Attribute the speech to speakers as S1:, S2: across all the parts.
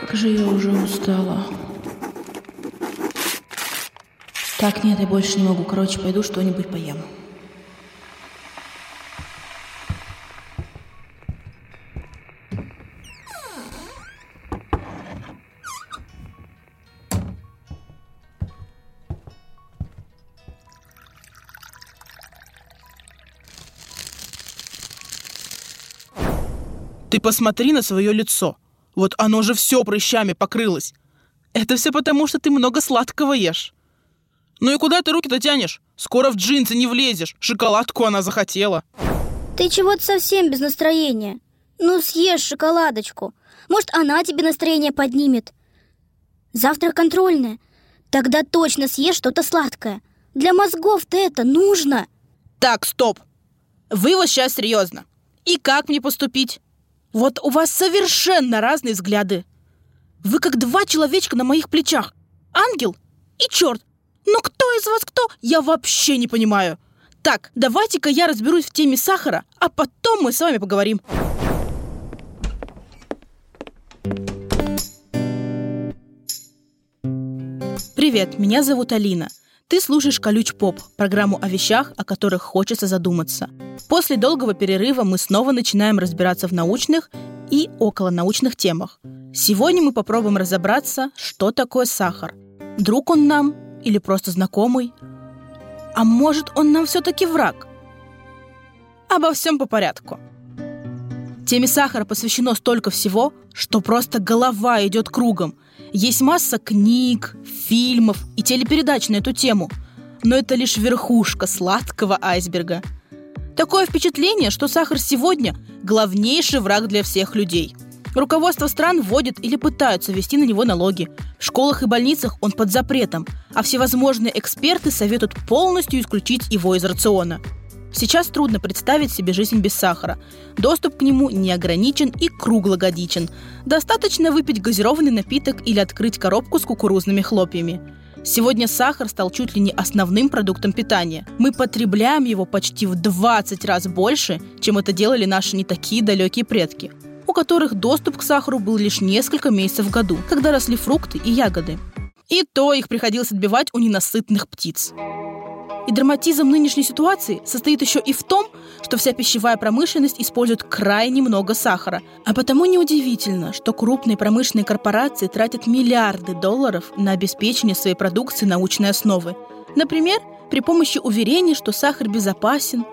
S1: Как же я уже устала. Так, нет, я больше не могу. Короче, пойду что-нибудь поем.
S2: Ты посмотри на свое лицо. Вот оно же все прыщами покрылось. Это все потому, что ты много сладкого ешь. Ну и куда ты руки-то тянешь? Скоро в джинсы не влезешь. Шоколадку она захотела.
S3: Ты чего-то совсем без настроения. Ну, съешь шоколадочку. Может, она тебе настроение поднимет. Завтра контрольная. Тогда точно съешь что-то сладкое. Для мозгов-то это нужно.
S2: Так, стоп. Вы вот сейчас серьезно. И как мне поступить? Вот у вас совершенно разные взгляды. Вы как два человечка на моих плечах. Ангел и черт. Но кто из вас кто, я вообще не понимаю. Так, давайте-ка я разберусь в теме сахара, а потом мы с вами поговорим. Привет, меня зовут Алина. Ты слушаешь «Колюч Поп» – программу о вещах, о которых хочется задуматься. После долгого перерыва мы снова начинаем разбираться в научных и околонаучных темах. Сегодня мы попробуем разобраться, что такое сахар. Друг он нам или просто знакомый? А может, он нам все-таки враг? Обо всем по порядку. Теме сахара посвящено столько всего, что просто голова идет кругом. Есть масса книг, фильмов и телепередач на эту тему, но это лишь верхушка сладкого айсберга. Такое впечатление, что сахар сегодня – главнейший враг для всех людей. Руководство стран вводит или пытаются ввести на него налоги. В школах и больницах он под запретом, а всевозможные эксперты советуют полностью исключить его из рациона. Сейчас трудно представить себе жизнь без сахара. Доступ к нему не ограничен и круглогодичен. Достаточно выпить газированный напиток или открыть коробку с кукурузными хлопьями. Сегодня сахар стал чуть ли не основным продуктом питания. Мы потребляем его почти в 20 раз больше, чем это делали наши не такие далекие предки, у которых доступ к сахару был лишь несколько месяцев в году, когда росли фрукты и ягоды. И то их приходилось отбивать у ненасытных птиц. И драматизм нынешней ситуации состоит еще и в том, что вся пищевая промышленность использует крайне много сахара. А потому неудивительно, что крупные промышленные корпорации тратят миллиарды долларов на обеспечение своей продукции научной основы. Например, при помощи уверений, что сахар безопасен,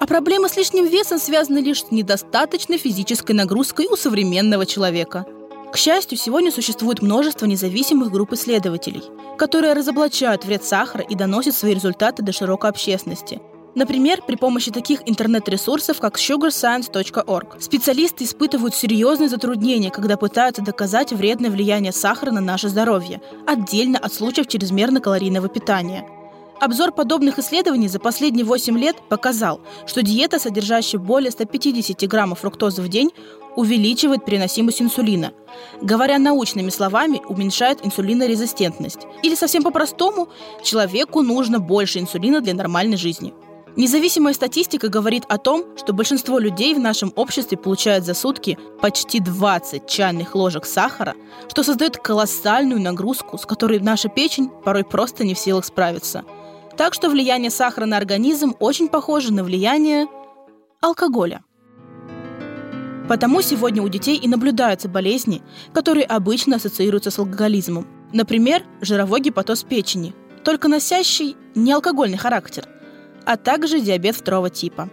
S2: а проблемы с лишним весом связаны лишь с недостаточной физической нагрузкой у современного человека – к счастью, сегодня существует множество независимых групп исследователей, которые разоблачают вред сахара и доносят свои результаты до широкой общественности. Например, при помощи таких интернет-ресурсов, как sugarscience.org. Специалисты испытывают серьезные затруднения, когда пытаются доказать вредное влияние сахара на наше здоровье, отдельно от случаев чрезмерно-калорийного питания – Обзор подобных исследований за последние 8 лет показал, что диета, содержащая более 150 граммов фруктозы в день, увеличивает переносимость инсулина. Говоря научными словами, уменьшает инсулинорезистентность. Или совсем по-простому, человеку нужно больше инсулина для нормальной жизни. Независимая статистика говорит о том, что большинство людей в нашем обществе получают за сутки почти 20 чайных ложек сахара, что создает колоссальную нагрузку, с которой наша печень порой просто не в силах справиться – так что влияние сахара на организм очень похоже на влияние алкоголя. Потому сегодня у детей и наблюдаются болезни, которые обычно ассоциируются с алкоголизмом. Например, жировой гепатоз печени, только носящий не алкогольный характер, а также диабет второго типа.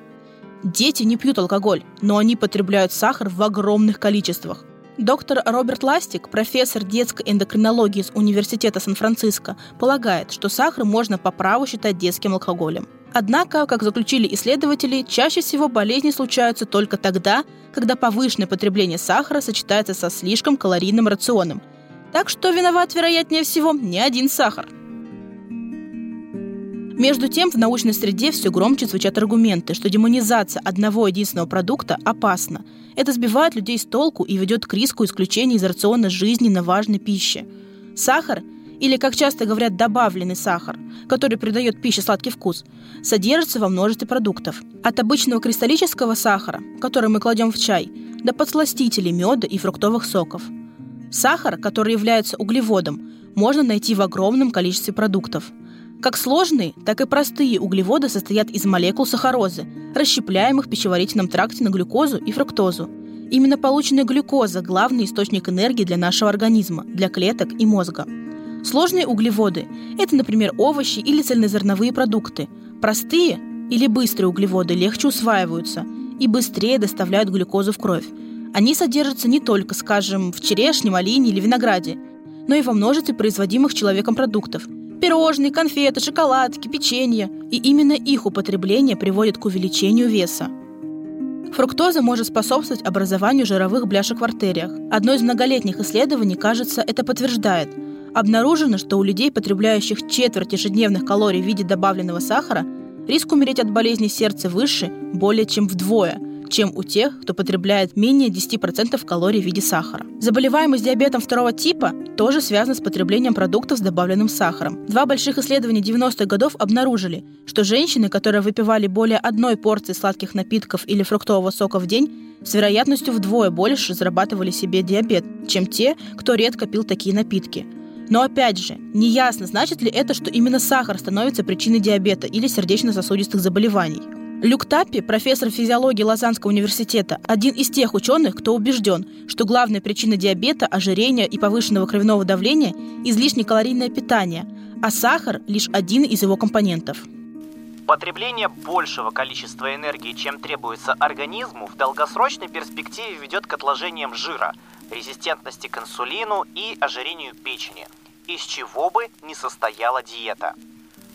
S2: Дети не пьют алкоголь, но они потребляют сахар в огромных количествах. Доктор Роберт Ластик, профессор детской эндокринологии из Университета Сан-Франциско, полагает, что сахар можно по праву считать детским алкоголем. Однако, как заключили исследователи, чаще всего болезни случаются только тогда, когда повышенное потребление сахара сочетается со слишком калорийным рационом. Так что виноват, вероятнее всего, не один сахар. Между тем, в научной среде все громче звучат аргументы, что демонизация одного единственного продукта опасна. Это сбивает людей с толку и ведет к риску исключения из рациона жизненно важной пищи. Сахар, или, как часто говорят, добавленный сахар, который придает пище сладкий вкус, содержится во множестве продуктов. От обычного кристаллического сахара, который мы кладем в чай, до подсластителей меда и фруктовых соков. Сахар, который является углеводом, можно найти в огромном количестве продуктов. Как сложные, так и простые углеводы состоят из молекул сахарозы, расщепляемых в пищеварительном тракте на глюкозу и фруктозу. Именно полученная глюкоза – главный источник энергии для нашего организма, для клеток и мозга. Сложные углеводы – это, например, овощи или цельнозерновые продукты. Простые или быстрые углеводы легче усваиваются и быстрее доставляют глюкозу в кровь. Они содержатся не только, скажем, в черешне, малине или винограде, но и во множестве производимых человеком продуктов – пирожные, конфеты, шоколадки, печенье. И именно их употребление приводит к увеличению веса. Фруктоза может способствовать образованию жировых бляшек в артериях. Одно из многолетних исследований, кажется, это подтверждает. Обнаружено, что у людей, потребляющих четверть ежедневных калорий в виде добавленного сахара, риск умереть от болезни сердца выше более чем вдвое – чем у тех, кто потребляет менее 10% калорий в виде сахара. Заболеваемость диабетом второго типа тоже связана с потреблением продуктов с добавленным сахаром. Два больших исследования 90-х годов обнаружили, что женщины, которые выпивали более одной порции сладких напитков или фруктового сока в день, с вероятностью вдвое больше зарабатывали себе диабет, чем те, кто редко пил такие напитки. Но опять же, неясно, значит ли это, что именно сахар становится причиной диабета или сердечно-сосудистых заболеваний. Люк Таппи, профессор физиологии Лозаннского университета, один из тех ученых, кто убежден, что главная причина диабета, ожирения и повышенного кровяного давления – излишне калорийное питание, а сахар – лишь один из его компонентов.
S4: Потребление большего количества энергии, чем требуется организму, в долгосрочной перспективе ведет к отложениям жира, резистентности к инсулину и ожирению печени, из чего бы не состояла диета –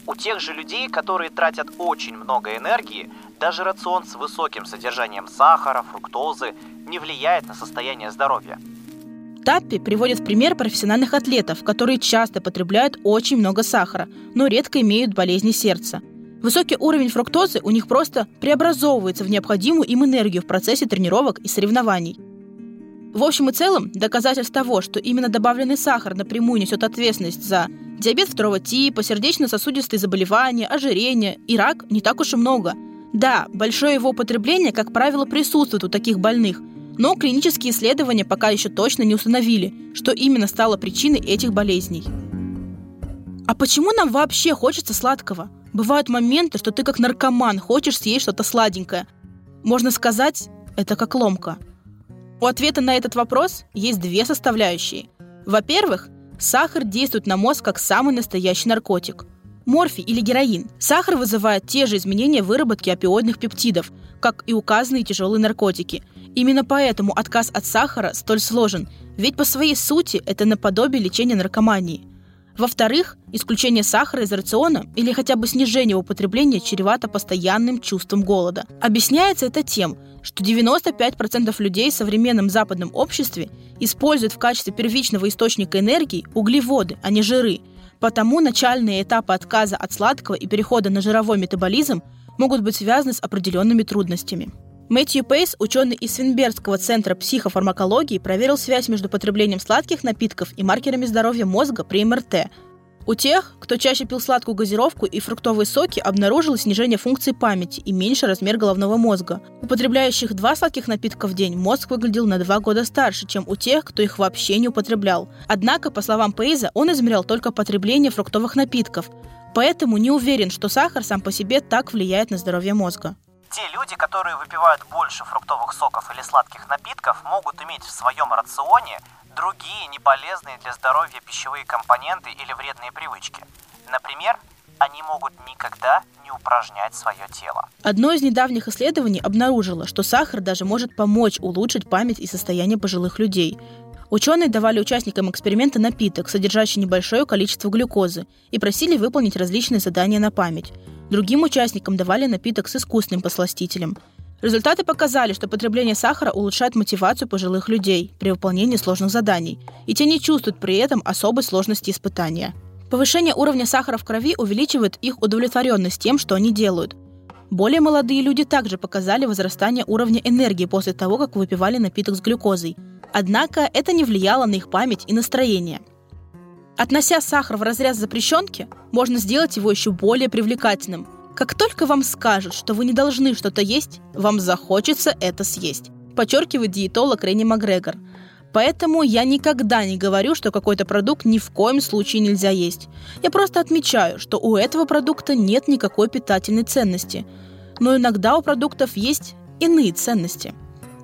S4: у тех же людей, которые тратят очень много энергии, даже рацион с высоким содержанием сахара, фруктозы не влияет на состояние здоровья.
S2: Таппи приводит в пример профессиональных атлетов, которые часто потребляют очень много сахара, но редко имеют болезни сердца. Высокий уровень фруктозы у них просто преобразовывается в необходимую им энергию в процессе тренировок и соревнований. В общем и целом, доказательств того, что именно добавленный сахар напрямую несет ответственность за диабет второго типа, сердечно-сосудистые заболевания, ожирение и рак не так уж и много. Да, большое его употребление, как правило, присутствует у таких больных, но клинические исследования пока еще точно не установили, что именно стало причиной этих болезней. А почему нам вообще хочется сладкого? Бывают моменты, что ты как наркоман хочешь съесть что-то сладенькое. Можно сказать, это как ломка – у ответа на этот вопрос есть две составляющие. Во-первых, сахар действует на мозг как самый настоящий наркотик. Морфий или героин. Сахар вызывает те же изменения выработки опиоидных пептидов, как и указанные тяжелые наркотики. Именно поэтому отказ от сахара столь сложен, ведь по своей сути это наподобие лечения наркомании. Во-вторых, исключение сахара из рациона или хотя бы снижение употребления чревато постоянным чувством голода. Объясняется это тем, что 95% людей в современном западном обществе используют в качестве первичного источника энергии углеводы, а не жиры. Потому начальные этапы отказа от сладкого и перехода на жировой метаболизм могут быть связаны с определенными трудностями. Мэтью Пейс, ученый из Свинбергского центра психофармакологии, проверил связь между потреблением сладких напитков и маркерами здоровья мозга при МРТ. У тех, кто чаще пил сладкую газировку и фруктовые соки, обнаружилось снижение функции памяти и меньше размер головного мозга. У потребляющих два сладких напитка в день мозг выглядел на два года старше, чем у тех, кто их вообще не употреблял. Однако, по словам Пейза, он измерял только потребление фруктовых напитков, поэтому не уверен, что сахар сам по себе так влияет на здоровье мозга.
S4: Те люди, которые выпивают больше фруктовых соков или сладких напитков, могут иметь в своем рационе другие неполезные для здоровья пищевые компоненты или вредные привычки. Например, они могут никогда не упражнять свое тело.
S2: Одно из недавних исследований обнаружило, что сахар даже может помочь улучшить память и состояние пожилых людей. Ученые давали участникам эксперимента напиток, содержащий небольшое количество глюкозы, и просили выполнить различные задания на память. Другим участникам давали напиток с искусственным посластителем. Результаты показали, что потребление сахара улучшает мотивацию пожилых людей при выполнении сложных заданий, и те не чувствуют при этом особой сложности испытания. Повышение уровня сахара в крови увеличивает их удовлетворенность тем, что они делают. Более молодые люди также показали возрастание уровня энергии после того, как выпивали напиток с глюкозой. Однако это не влияло на их память и настроение – Относя сахар в разряд запрещенки, можно сделать его еще более привлекательным. Как только вам скажут, что вы не должны что-то есть, вам захочется это съесть, подчеркивает диетолог Ренни Макгрегор. Поэтому я никогда не говорю, что какой-то продукт ни в коем случае нельзя есть. Я просто отмечаю, что у этого продукта нет никакой питательной ценности. Но иногда у продуктов есть иные ценности.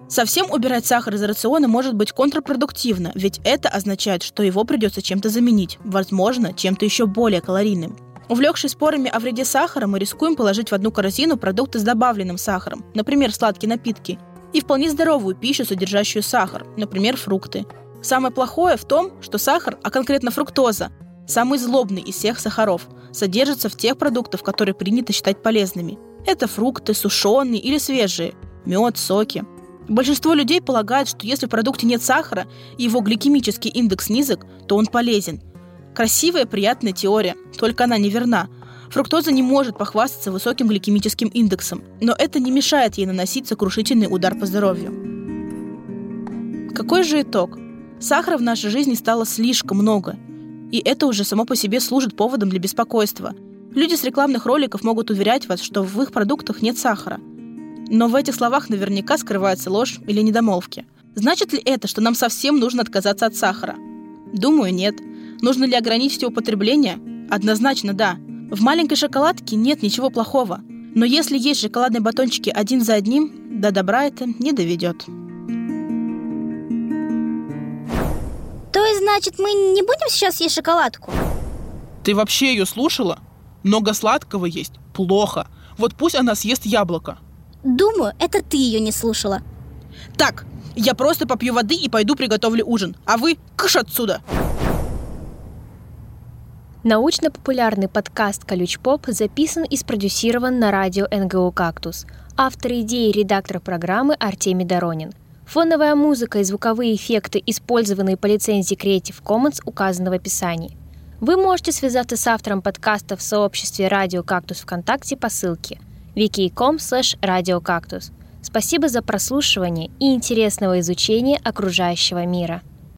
S2: Совсем убирать сахар из рациона может быть контрпродуктивно, ведь это означает, что его придется чем-то заменить, возможно, чем-то еще более калорийным. Увлекшись спорами о вреде сахара, мы рискуем положить в одну корзину продукты с добавленным сахаром, например, сладкие напитки, и вполне здоровую пищу, содержащую сахар, например, фрукты. Самое плохое в том, что сахар, а конкретно фруктоза, самый злобный из всех сахаров, содержится в тех продуктах, которые принято считать полезными. Это фрукты, сушеные или свежие, мед, соки. Большинство людей полагают, что если в продукте нет сахара и его гликемический индекс низок, то он полезен. Красивая, приятная теория, только она неверна. Фруктоза не может похвастаться высоким гликемическим индексом, но это не мешает ей наносить сокрушительный удар по здоровью. Какой же итог? Сахара в нашей жизни стало слишком много, и это уже само по себе служит поводом для беспокойства. Люди с рекламных роликов могут уверять вас, что в их продуктах нет сахара. Но в этих словах наверняка скрывается ложь или недомолвки. Значит ли это, что нам совсем нужно отказаться от сахара? Думаю, нет. Нужно ли ограничить его потребление? Однозначно да. В маленькой шоколадке нет ничего плохого. Но если есть шоколадные батончики один за одним, до добра это не доведет.
S3: То есть, значит, мы не будем сейчас есть шоколадку?
S5: Ты вообще ее слушала? Много сладкого есть плохо. Вот пусть она съест яблоко.
S3: Думаю, это ты ее не слушала.
S2: Так, я просто попью воды и пойду приготовлю ужин. А вы кыш отсюда!
S6: Научно-популярный подкаст «Колюч Поп» записан и спродюсирован на радио НГУ «Кактус». Автор идеи и редактор программы Артемий Доронин. Фоновая музыка и звуковые эффекты, использованные по лицензии Creative Commons, указаны в описании. Вы можете связаться с автором подкаста в сообществе «Радио Кактус ВКонтакте» по ссылке wiki.com radiocactus. Спасибо за прослушивание и интересного изучения окружающего мира.